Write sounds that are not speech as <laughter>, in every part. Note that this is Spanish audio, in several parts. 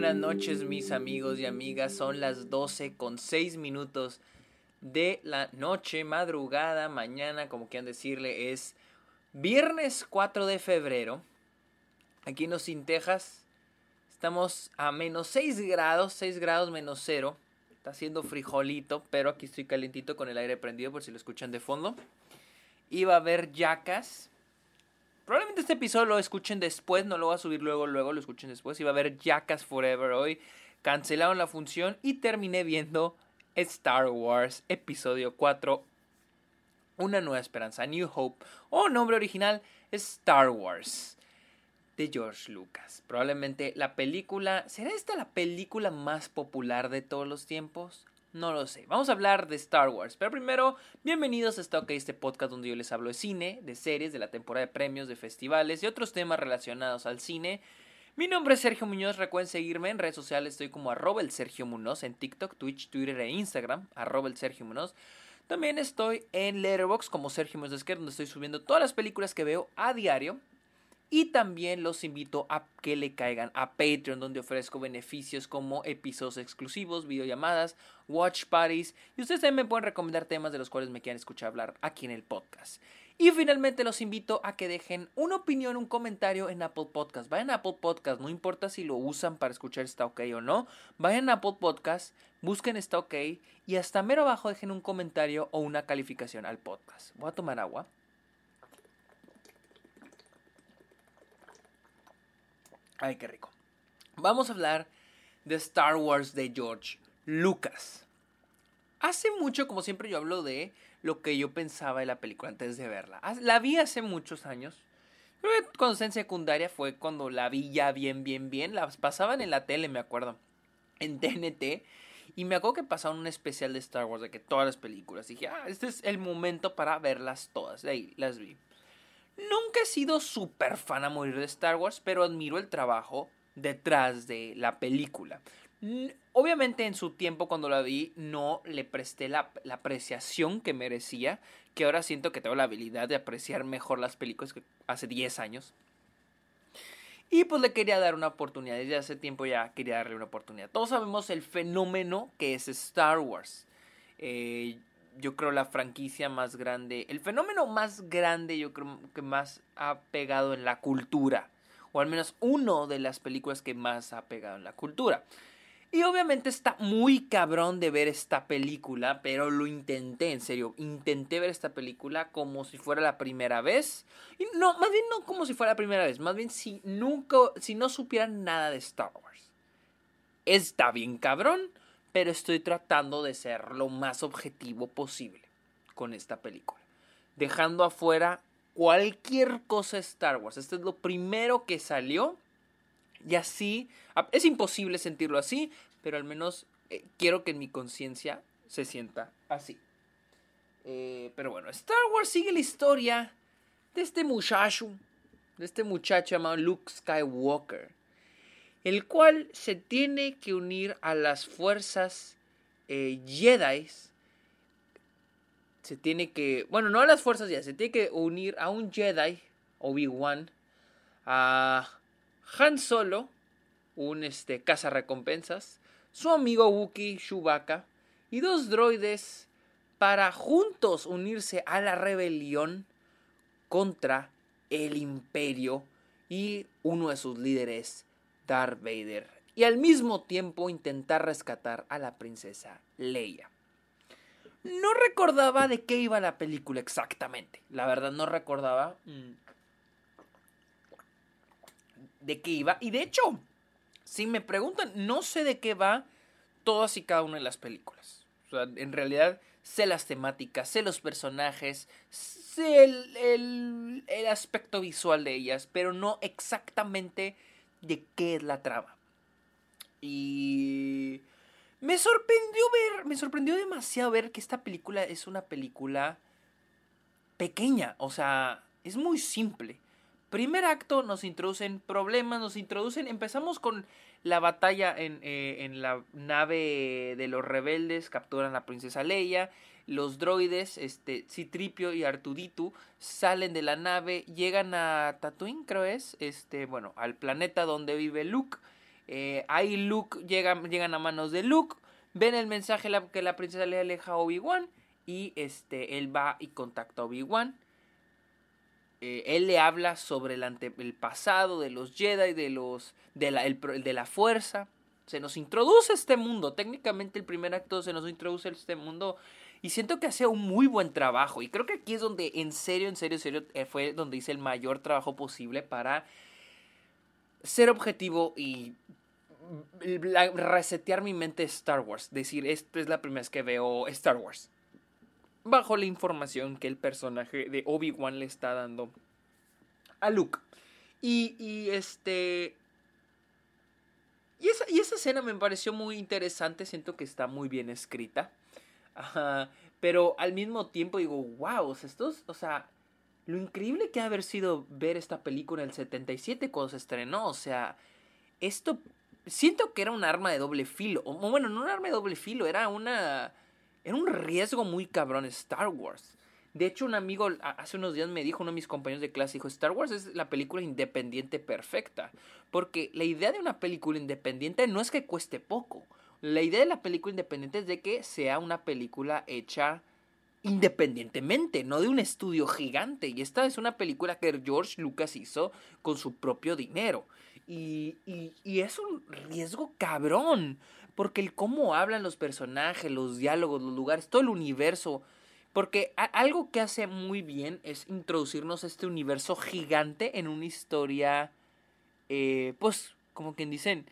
buenas noches mis amigos y amigas. Son las 12 con 6 minutos de la noche, madrugada, mañana, como quieran decirle, es viernes 4 de febrero. Aquí en Austin, Texas, estamos a menos 6 grados, 6 grados menos 0. Está haciendo frijolito, pero aquí estoy calentito con el aire prendido por si lo escuchan de fondo. Y va a haber yacas Probablemente este episodio lo escuchen después, no lo voy a subir luego, luego lo escuchen después. Iba a ver Jackass Forever hoy. Cancelaron la función y terminé viendo Star Wars Episodio 4. Una nueva esperanza, New Hope. O nombre original, Star Wars. De George Lucas. Probablemente la película. ¿Será esta la película más popular de todos los tiempos? No lo sé. Vamos a hablar de Star Wars. Pero primero, bienvenidos a Stock, este podcast donde yo les hablo de cine, de series, de la temporada de premios, de festivales y otros temas relacionados al cine. Mi nombre es Sergio Muñoz. Recuerden seguirme en redes sociales. Estoy como arroba el Sergio Muñoz en TikTok, Twitch, Twitter e Instagram. Arroba Sergio Muñoz. También estoy en Letterboxd como Sergio Muñoz donde estoy subiendo todas las películas que veo a diario. Y también los invito a que le caigan a Patreon, donde ofrezco beneficios como episodios exclusivos, videollamadas, watch parties. Y ustedes también me pueden recomendar temas de los cuales me quieran escuchar hablar aquí en el podcast. Y finalmente los invito a que dejen una opinión, un comentario en Apple Podcast. Vayan a Apple Podcast, no importa si lo usan para escuchar está ok o no. Vayan a Apple Podcast, busquen está ok y hasta mero abajo dejen un comentario o una calificación al podcast. Voy a tomar agua. Ay, qué rico. Vamos a hablar de Star Wars de George Lucas. Hace mucho, como siempre, yo hablo de lo que yo pensaba de la película antes de verla. La vi hace muchos años. Creo que cuando estaba en secundaria fue cuando la vi ya bien, bien, bien. Las pasaban en la tele, me acuerdo. En TNT. Y me acuerdo que pasaron un especial de Star Wars de que todas las películas. dije, ah, este es el momento para verlas todas. Ahí las vi. Nunca he sido súper fan a morir de Star Wars, pero admiro el trabajo detrás de la película. Obviamente en su tiempo cuando la vi no le presté la, apreciación que merecía, que ahora siento que tengo la habilidad de apreciar mejor las películas que hace 10 años. Y pues le quería dar una oportunidad, desde hace tiempo ya quería darle una oportunidad. Todos sabemos el fenómeno que es Star Wars. Eh, yo creo la franquicia más grande, el fenómeno más grande yo creo que más ha pegado en la cultura, o al menos uno de las películas que más ha pegado en la cultura. Y obviamente está muy cabrón de ver esta película, pero lo intenté, en serio, intenté ver esta película como si fuera la primera vez. Y no, más bien no como si fuera la primera vez, más bien si nunca, si no supieran nada de Star Wars. Está bien cabrón, pero estoy tratando de ser lo más objetivo posible con esta película. Dejando afuera cualquier cosa Star Wars. Este es lo primero que salió. Y así, es imposible sentirlo así, pero al menos eh, quiero que en mi conciencia se sienta así. Eh, pero bueno, Star Wars sigue la historia de este muchacho, de este muchacho llamado Luke Skywalker, el cual se tiene que unir a las fuerzas eh, Jedi. Se tiene que, bueno, no a las fuerzas Jedi, se tiene que unir a un Jedi, Obi-Wan, a Han Solo, un este, recompensas, su amigo Wookiee Chewbacca y dos droides para juntos unirse a la rebelión contra el imperio y uno de sus líderes Darth Vader y al mismo tiempo intentar rescatar a la princesa Leia. No recordaba de qué iba la película exactamente. La verdad no recordaba mm, de qué iba. Y de hecho, si me preguntan, no sé de qué va todas y cada una de las películas. O sea, en realidad sé las temáticas, sé los personajes, sé el, el aspecto visual de ellas, pero no exactamente de qué es la trama. Y me sorprendió ver, me sorprendió demasiado ver que esta película es una película pequeña, o sea, es muy simple. Primer acto nos introducen problemas, nos introducen, empezamos con la batalla en, eh, en la nave de los rebeldes, capturan a la princesa Leia, los droides, este, Citripio y Artuditu, salen de la nave, llegan a Tatooine, creo es, este, bueno, al planeta donde vive Luke, Eh, ahí Luke llega, llegan a manos de Luke, ven el mensaje que la princesa le aleja a Obi-Wan y este, él va y contacta a Obi-Wan. Eh, él le habla sobre el, el, pasado de los Jedi, de, los, de, la, de la fuerza. Se nos introduce este mundo. Técnicamente el primer acto se nos introduce este mundo. Y siento que hace un muy buen trabajo. Y creo que aquí es donde en serio, en serio, en serio, eh, fue donde hice el mayor trabajo posible para ser objetivo y resetear mi mente Star Wars. Decir, esto es la primera vez que veo Star Wars bajo la información que el personaje de Obi-Wan le está dando a Luke. Y, este... Y esa, y esa escena me pareció muy interesante, siento que está muy bien escrita. pero al mismo tiempo digo, wow, estos, o sea, lo increíble que ha haber sido ver esta película en el 77 cuando se estrenó, o sea, esto siento que era un arma de doble filo, o bueno, no un arma de doble filo, era una era un riesgo muy cabrón Star Wars. De hecho, un amigo hace unos días me dijo, uno de mis compañeros de clase, dijo, Star Wars es la película independiente perfecta. Porque la idea de una película independiente no es que cueste poco. La idea de la película independiente es de que sea una película hecha independientemente, no de un estudio gigante. Y esta es una película que George Lucas hizo con su propio dinero. Y, y, y es un riesgo cabrón. Porque el cómo hablan los personajes, los diálogos, los lugares, todo el universo. Porque algo que hace muy bien es introducirnos a este universo gigante en una historia, eh, pues, como quien dicen,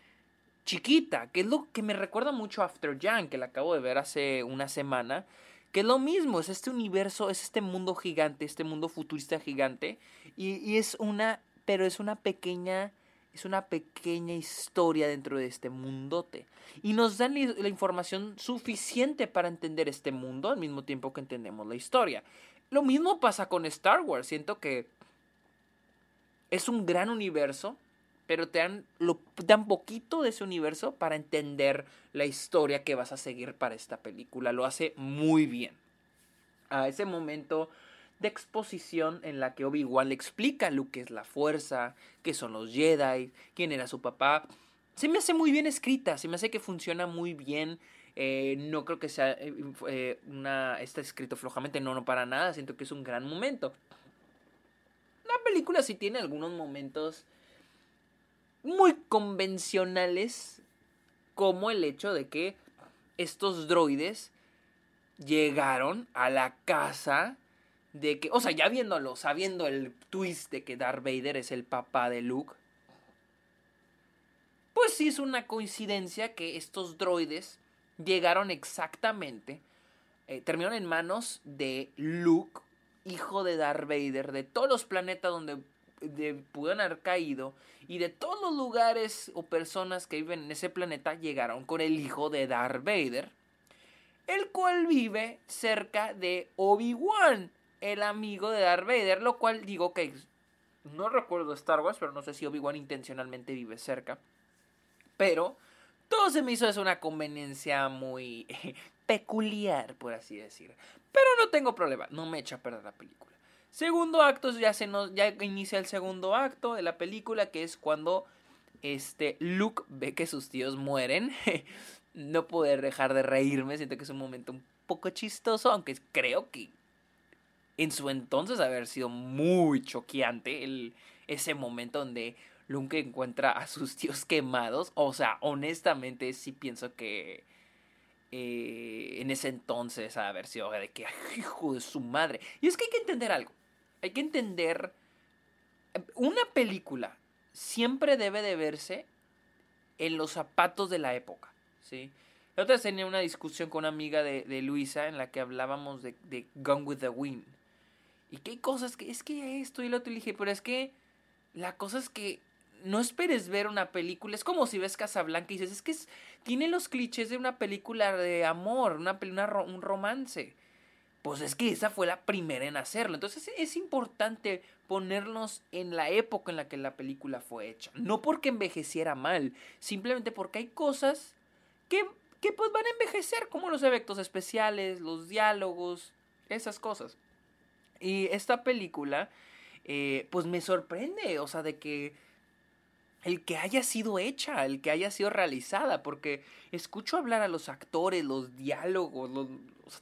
chiquita, que es lo que me recuerda mucho a After Young, que la acabo de ver hace una semana, que es lo mismo, es este universo, es este mundo gigante, este mundo futurista gigante, y es una, pero es una pequeña es una pequeña historia dentro de este mundote. Y nos dan la información suficiente para entender este mundo al mismo tiempo que entendemos la historia. Lo mismo pasa con Star Wars. Siento que es un gran universo, pero te dan, lo, dan poquito de ese universo para entender la historia que vas a seguir para esta película. Lo hace muy bien. A ese momento de exposición en la que Obi-Wan le explica lo que es la fuerza, qué son los Jedi, quién era su papá. Se me hace muy bien escrita, se me hace que funciona muy bien. Eh, no creo que sea eh, eh, una. Está escrito flojamente, no, no para nada. Siento que es un gran momento. La película sí tiene algunos momentos muy convencionales, como el hecho de que estos droides llegaron a la casa de que, o sea, ya viéndolo, sabiendo el twist de que Darth Vader es el papá de Luke, pues sí es una coincidencia que estos droides llegaron exactamente, eh, terminaron en manos de Luke, hijo de Darth Vader, de todos los planetas donde de, pudieron haber caído y de todos los lugares o personas que viven en ese planeta llegaron con el hijo de Darth Vader, el cual vive cerca de Obi-Wan, el amigo de Darth Vader, lo cual digo que no recuerdo Star Wars, pero no sé si Obi-Wan intencionalmente vive cerca. Pero todo se me hizo es una conveniencia muy <laughs> peculiar, por así decir. Pero no tengo problema, no me echa a perder la película. Segundo acto, ya se nos, ya inicia el segundo acto de la película, que es cuando este Luke ve que sus tíos mueren. <laughs> no poder dejar de reírme, siento que es un momento un poco chistoso, aunque creo que en su entonces haber sido muy choqueante el, ese momento donde Luke encuentra a sus tíos quemados. O sea, honestamente sí pienso que eh, en ese entonces haber sido de que hijo de su madre. Y es que hay que entender algo. Hay que entender una película siempre debe de verse en los zapatos de la época, ¿sí? La otra tenía una discusión con una amiga de, de Luisa en la que hablábamos de, de Gone with the Wind. Y que hay cosas que es que esto y lo otro. dije, pero es que la cosa es que no esperes ver una película. Es como si ves Casablanca y dices, es que tiene los clichés de una película de amor, una, una, un romance. Pues es que esa fue la primera en hacerlo. Entonces es importante ponernos en la época en la que la película fue hecha. No porque envejeciera mal, simplemente porque hay cosas que, que pues van a envejecer, como los efectos especiales, los diálogos, esas cosas. Y esta película, eh, pues me sorprende, o sea, de que el que haya sido hecha, el que haya sido realizada, porque escucho hablar a los actores, los diálogos,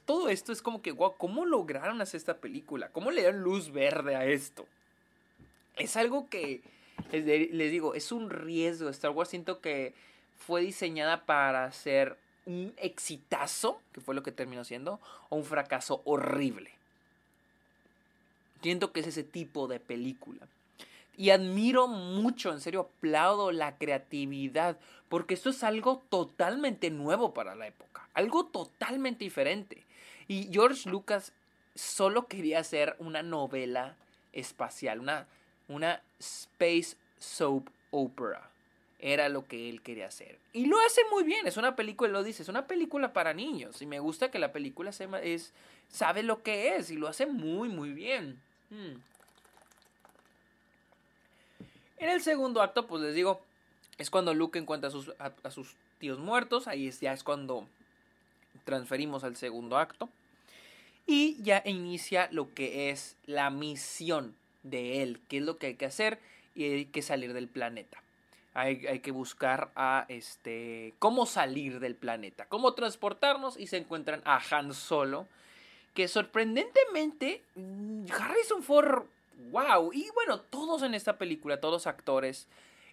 todo esto es como que, wow, ¿cómo lograron hacer esta película? ¿Cómo le dan luz verde a esto? Es algo que, les, digo, es un riesgo. Star Wars siento que fue diseñada para ser un exitazo, que fue lo que terminó siendo, o un fracaso horrible. Siento que es ese tipo de película. Y admiro mucho, en serio, aplaudo la creatividad, porque esto es algo totalmente nuevo para la época, algo totalmente diferente. Y George Lucas solo quería hacer una novela espacial, una, una space soap opera. Era lo que él quería hacer. Y lo hace muy bien, es una película, lo dice, es una película para niños. Y me gusta que la película se, es, sabe lo que es y lo hace muy, muy bien. Hmm. En el segundo acto, pues les digo, es cuando Luke encuentra a sus, a, sus tíos muertos. Ahí es, ya es cuando transferimos al segundo acto. Y ya inicia lo que es la misión de él, qué es lo que hay que hacer y hay que salir del planeta. Hay, hay, que buscar a este cómo salir del planeta, cómo transportarnos y se encuentran a Han Solo, que sorprendentemente mm, Harrison Ford wow. Y bueno, todos en esta película, todos actores,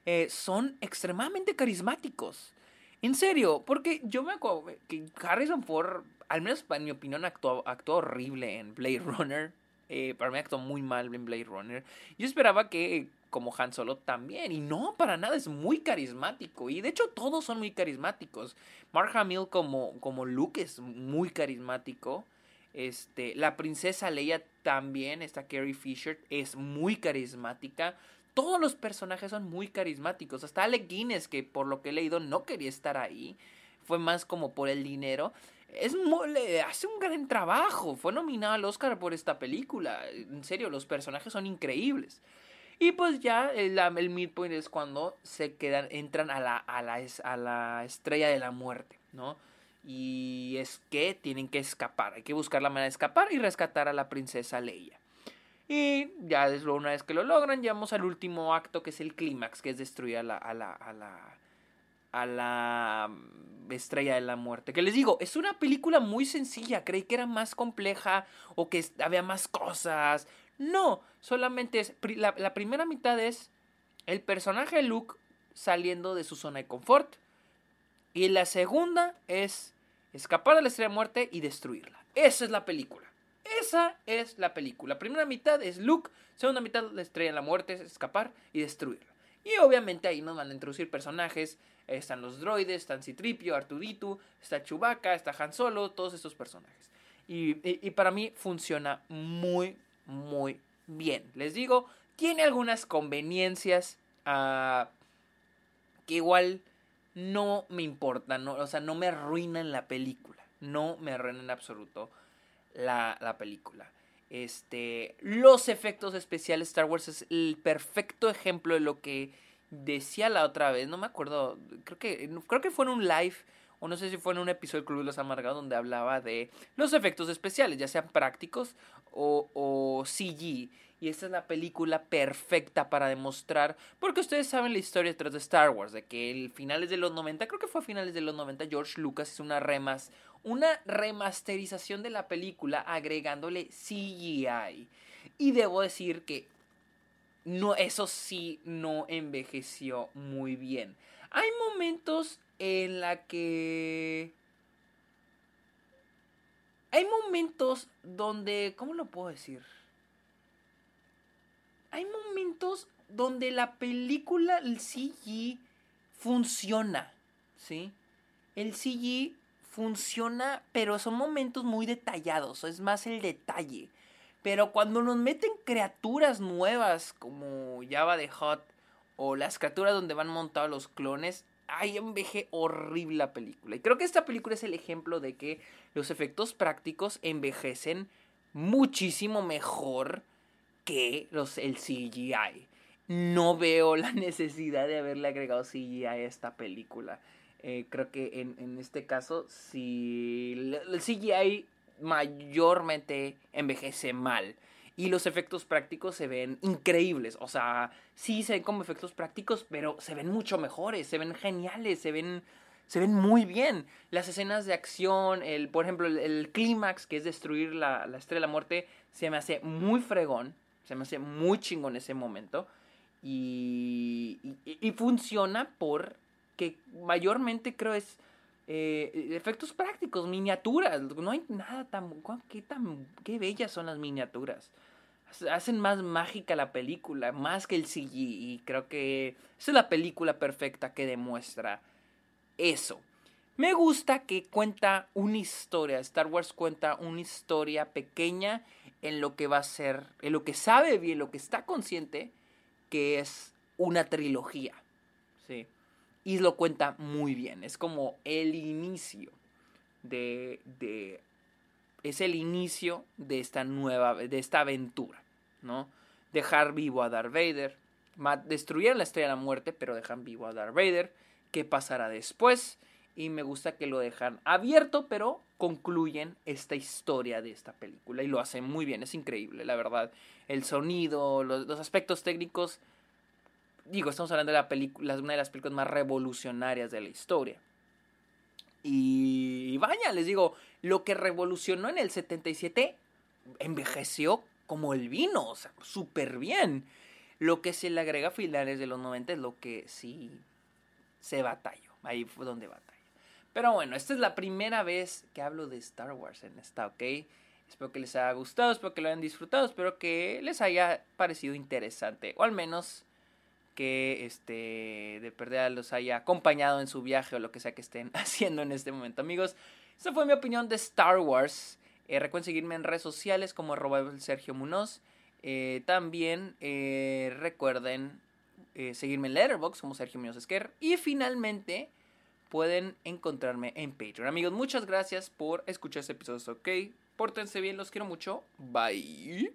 eh, son extremadamente carismáticos. En serio, porque yo me acuerdo que Harrison Ford, al menos en mi opinión, actuó, actuó horrible en Blade Runner. Eh, para mí actuó muy mal en Blade Runner. Yo esperaba que como Han Solo también. Y no, para nada, es muy carismático. Y de hecho todos son muy carismáticos. Mark Hamill como, como Luke es muy carismático. Este, la princesa Leia también, esta Carrie Fisher, es muy carismática. Todos los personajes son muy carismáticos. Hasta Alec Guinness, que por lo que he leído no quería estar ahí. Fue más como por el dinero. Es muy, hace un gran trabajo. Fue nominado al Oscar por esta película. En serio, los personajes son increíbles. Y pues ya el, el midpoint es cuando se quedan, entran a la, a la, a la estrella de la muerte, ¿no? Y es que tienen que escapar. Hay que buscar la manera de escapar y rescatar a la princesa Leia. Y ya una vez que lo logran, llegamos al último acto que es el clímax, que es destruir a la, a la, a la, a la mm, estrella de la muerte. Que les digo, es una película muy sencilla. Creí que era más compleja o que había más cosas. No, solamente es. La, la primera mitad es el personaje de Luke saliendo de su zona de confort. Y la segunda es escapar de la estrella de muerte y destruirla. Esa es la película. Esa es la película. Primera mitad es Luke, segunda mitad la estrella de la muerte es escapar y destruirla. Y obviamente ahí nos van a introducir personajes. Están los droides, están Citripio, Arturito, está Chewbacca, está Han Solo, todos estos personajes. Y, para mí funciona muy, muy bien. Les digo, tiene algunas conveniencias uh, que igual no me importa, no, o sea, no me arruinan la película. No me arruinan en absoluto la, la película. Este, los efectos especiales Star Wars es el perfecto ejemplo de lo que decía la otra vez, no me acuerdo, creo que creo que fue en un live o no sé si fue en un episodio del Club de los Amargados donde hablaba de los efectos especiales, ya sean prácticos o, o CG. Y esta es la película perfecta para demostrar, porque ustedes saben la historia detrás de Star Wars, de que el finales de los 90, creo que fue a finales de los 90, George Lucas hizo una remas, una remasterización de la película agregándole CGI. Y debo decir que no, eso sí no envejeció muy bien. Hay momentos en la que hay momentos donde, ¿cómo lo puedo decir? hay momentos donde la película, el CG, funciona, ¿sí? El CG funciona, pero son momentos muy detallados, es más el detalle. Pero cuando nos meten criaturas nuevas como Java de Hot o las criaturas donde van montados los clones, ay, enveje horrible la película. Y creo que esta película es el ejemplo de que los efectos prácticos envejecen muchísimo mejor que los, el CGI. No veo la <laughs> necesidad de haberle agregado CGI a esta película. Eh, creo que en, este caso, si el CGI mayormente envejece mal. Y los efectos prácticos se ven increíbles. O sea, sí se ven como efectos prácticos, pero se ven mucho mejores, se ven geniales, se ven, se ven muy bien. Las escenas de acción, el, por ejemplo, el, clímax, que es destruir la, la estrella de la muerte, se me hace muy fregón. Se me hace muy chingón ese momento. Y, y, y funciona porque mayormente creo es eh, efectos prácticos, miniaturas. No hay nada tan qué, tan. qué bellas son las miniaturas. Hacen más mágica la película, más que el CG. Y creo que esa es la película perfecta que demuestra eso. Me gusta que cuenta una historia. Star Wars cuenta una historia pequeña en lo que va a ser, en lo que sabe bien, lo que está consciente que es una trilogía. Sí y lo cuenta muy bien. Es como el inicio de, de es el inicio de esta nueva, de esta aventura, ¿no? Dejar vivo a Darth Vader, destruir la estrella de la muerte, pero dejan vivo a Darth Vader. ¿Qué pasará después? Y me gusta que lo dejan abierto, pero concluyen esta historia de esta película y lo hacen muy bien, es increíble, la verdad. El sonido, los aspectos técnicos digo, estamos hablando de la película, una de las películas más revolucionarias de la historia. Y, vaya, les digo, lo que revolucionó en el 77 envejeció como el vino, o sea, súper bien. Lo que se le agrega a finales de los 90 es lo que sí se batalló. Ahí fue donde batalló. Pero bueno, esta es la primera vez que hablo de Star Wars en esta, ¿ok? Espero que les haya gustado, espero que lo hayan disfrutado, espero que les haya parecido interesante, o al menos que este de perder los haya acompañado en su viaje o lo que sea que estén <laughs> haciendo en este momento. Amigos esa fue mi opinión de Star Wars. Eh, recuerden seguirme en redes sociales como Sergio Munoz. Eh, también eh, recuerden seguirme en Letterboxd como Sergio Munoz Esquer. Y finalmente pueden encontrarme en Patreon. Amigos muchas gracias por escuchar este episodio. Ok pórtense bien los quiero mucho. Bye